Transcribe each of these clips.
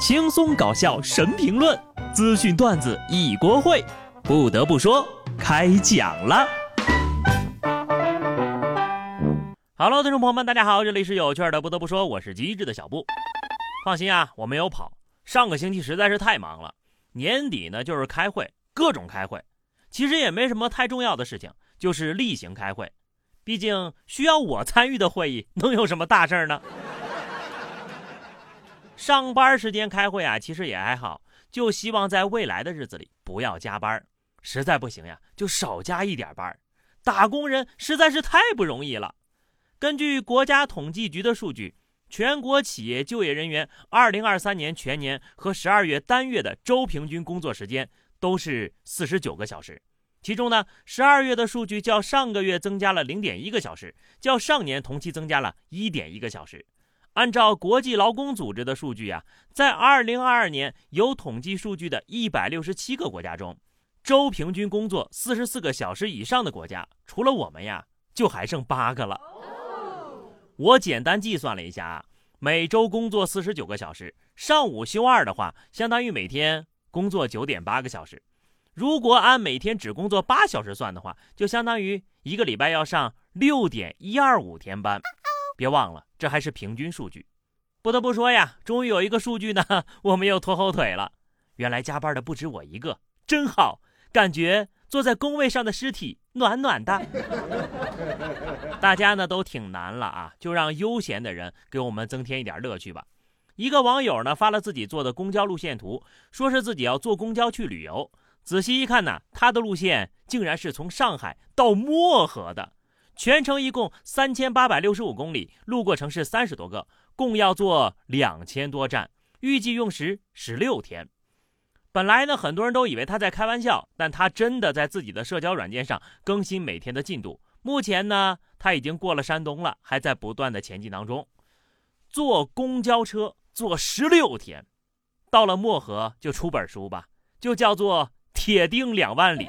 轻松搞笑神评论，资讯段子一锅烩。不得不说，开讲了。Hello，听众朋友们，大家好，这里是有趣的。不得不说，我是机智的小布。放心啊，我没有跑。上个星期实在是太忙了，年底呢就是开会，各种开会。其实也没什么太重要的事情，就是例行开会。毕竟需要我参与的会议，能有什么大事呢？上班时间开会啊，其实也还好，就希望在未来的日子里不要加班，实在不行呀，就少加一点班。打工人实在是太不容易了。根据国家统计局的数据，全国企业就业人员2023年全年和12月单月的周平均工作时间都是49个小时。其中呢，十二月的数据较上个月增加了零点一个小时，较上年同期增加了一点一个小时。按照国际劳工组织的数据呀，在二零二二年有统计数据的一百六十七个国家中，周平均工作四十四个小时以上的国家，除了我们呀，就还剩八个了。我简单计算了一下啊，每周工作四十九个小时，上午休二的话，相当于每天工作九点八个小时。如果按每天只工作八小时算的话，就相当于一个礼拜要上六点一二五天班。别忘了，这还是平均数据。不得不说呀，终于有一个数据呢，我们又拖后腿了。原来加班的不止我一个，真好，感觉坐在工位上的尸体暖暖的。大家呢都挺难了啊，就让悠闲的人给我们增添一点乐趣吧。一个网友呢发了自己坐的公交路线图，说是自己要坐公交去旅游。仔细一看呢，他的路线竟然是从上海到漠河的，全程一共三千八百六十五公里，路过城市三十多个，共要坐两千多站，预计用时十六天。本来呢，很多人都以为他在开玩笑，但他真的在自己的社交软件上更新每天的进度。目前呢，他已经过了山东了，还在不断的前进当中。坐公交车坐十六天，到了漠河就出本书吧，就叫做。铁定两万里，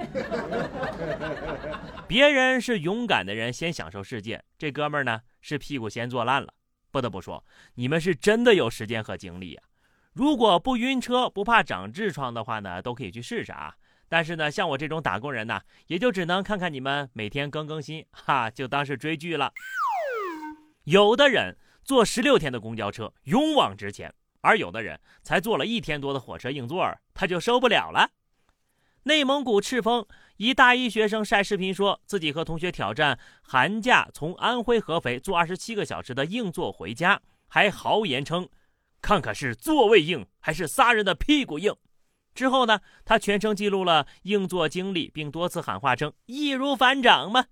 别人是勇敢的人，先享受世界。这哥们儿呢，是屁股先坐烂了。不得不说，你们是真的有时间和精力啊。如果不晕车、不怕长痔疮的话呢，都可以去试试啊。但是呢，像我这种打工人呢，也就只能看看你们每天更更新，哈，就当是追剧了。有的人坐十六天的公交车，勇往直前；而有的人才坐了一天多的火车硬座，他就受不了了。内蒙古赤峰一大一学生晒视频，说自己和同学挑战寒假从安徽合肥坐二十七个小时的硬座回家，还豪言称：“看看是座位硬还是仨人的屁股硬。”之后呢，他全程记录了硬座经历，并多次喊话称“易如反掌嘛”，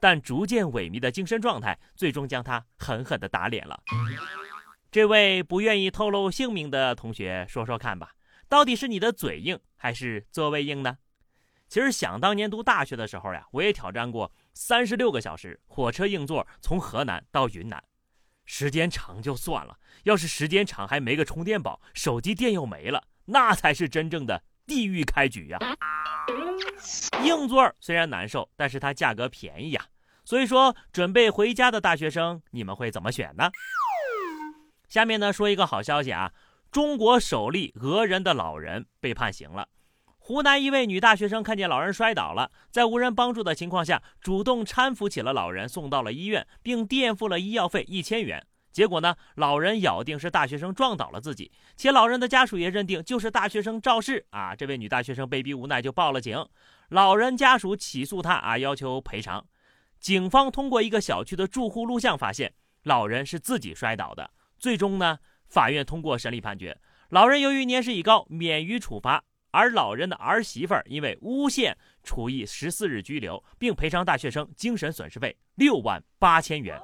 但逐渐萎靡的精神状态最终将他狠狠地打脸了。这位不愿意透露姓名的同学，说说看吧。到底是你的嘴硬还是座位硬呢？其实想当年读大学的时候呀，我也挑战过三十六个小时火车硬座从河南到云南，时间长就算了，要是时间长还没个充电宝，手机电又没了，那才是真正的地狱开局呀！硬座虽然难受，但是它价格便宜呀。所以说，准备回家的大学生，你们会怎么选呢？下面呢，说一个好消息啊。中国首例讹人的老人被判刑了。湖南一位女大学生看见老人摔倒了，在无人帮助的情况下，主动搀扶起了老人，送到了医院，并垫付了医药费一千元。结果呢，老人咬定是大学生撞倒了自己，且老人的家属也认定就是大学生肇事啊。这位女大学生被逼无奈就报了警，老人家属起诉他啊，要求赔偿。警方通过一个小区的住户录像发现，老人是自己摔倒的。最终呢？法院通过审理判决，老人由于年事已高，免于处罚；而老人的儿媳妇儿因为诬陷，处以十四日拘留，并赔偿大学生精神损失费六万八千元，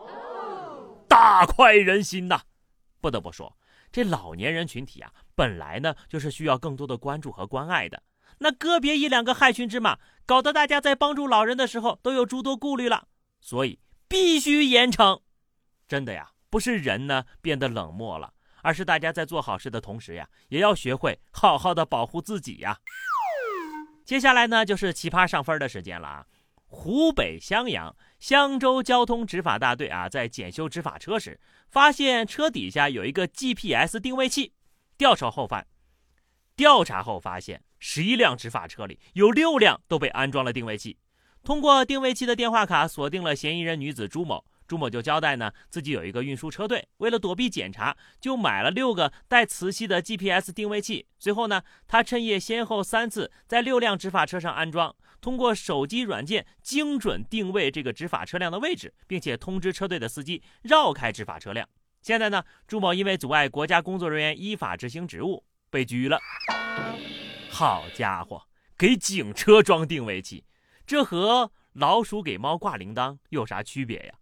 大快人心呐！不得不说，这老年人群体啊，本来呢就是需要更多的关注和关爱的，那个别一两个害群之马，搞得大家在帮助老人的时候都有诸多顾虑了，所以必须严惩。真的呀，不是人呢变得冷漠了。而是大家在做好事的同时呀，也要学会好好的保护自己呀。接下来呢，就是奇葩上分的时间了啊！湖北襄阳襄州交通执法大队啊，在检修执法车时，发现车底下有一个 GPS 定位器，调查后发，调查后发现，十一辆执法车里有六辆都被安装了定位器。通过定位器的电话卡锁定了嫌疑人女子朱某。朱某就交代呢，自己有一个运输车队，为了躲避检查，就买了六个带磁吸的 GPS 定位器。随后呢，他趁夜先后三次在六辆执法车上安装，通过手机软件精准定位这个执法车辆的位置，并且通知车队的司机绕开执法车辆。现在呢，朱某因为阻碍国家工作人员依法执行职务被拘了。好家伙，给警车装定位器，这和老鼠给猫挂铃铛有啥区别呀？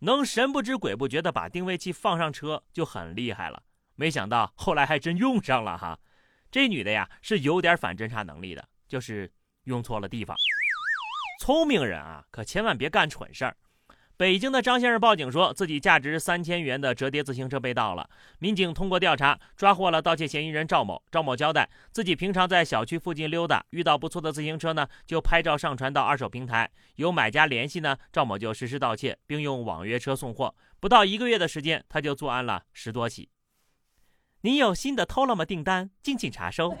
能神不知鬼不觉的把定位器放上车就很厉害了，没想到后来还真用上了哈。这女的呀是有点反侦查能力的，就是用错了地方。聪明人啊，可千万别干蠢事儿。北京的张先生报警说自己价值三千元的折叠自行车被盗了。民警通过调查抓获了盗窃嫌疑人赵某。赵某交代，自己平常在小区附近溜达，遇到不错的自行车呢，就拍照上传到二手平台，有买家联系呢，赵某就实施盗窃，并用网约车送货。不到一个月的时间，他就作案了十多起。您有新的偷了吗？订单敬请查收。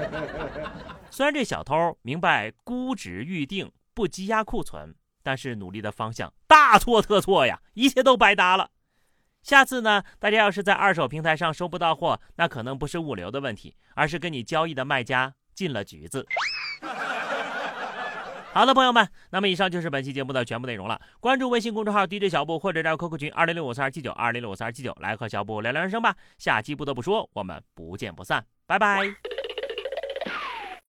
虽然这小偷明白估值预定不积压库存。但是努力的方向大错特错呀，一切都白搭了。下次呢，大家要是在二手平台上收不到货，那可能不是物流的问题，而是跟你交易的卖家进了局子。好的，朋友们，那么以上就是本期节目的全部内容了。关注微信公众号 DJ 小布，或者加入 QQ 群二零六五三二七九二零六五三二七九，来和小布聊聊人生吧。下期不得不说，我们不见不散，拜拜。